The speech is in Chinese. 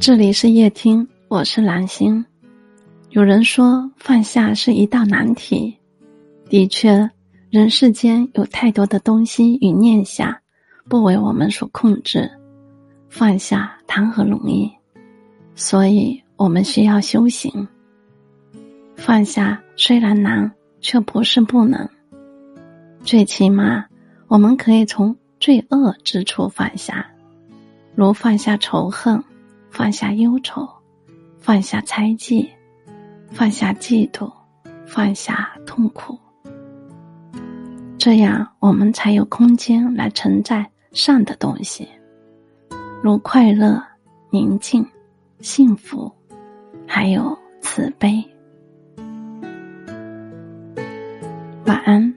这里是夜听，我是蓝星。有人说放下是一道难题，的确，人世间有太多的东西与念想不为我们所控制，放下谈何容易？所以我们需要修行。放下虽然难，却不是不能。最起码，我们可以从最恶之处放下，如放下仇恨。放下忧愁，放下猜忌，放下嫉妒，放下痛苦，这样我们才有空间来承载善的东西，如快乐、宁静、幸福，还有慈悲。晚安。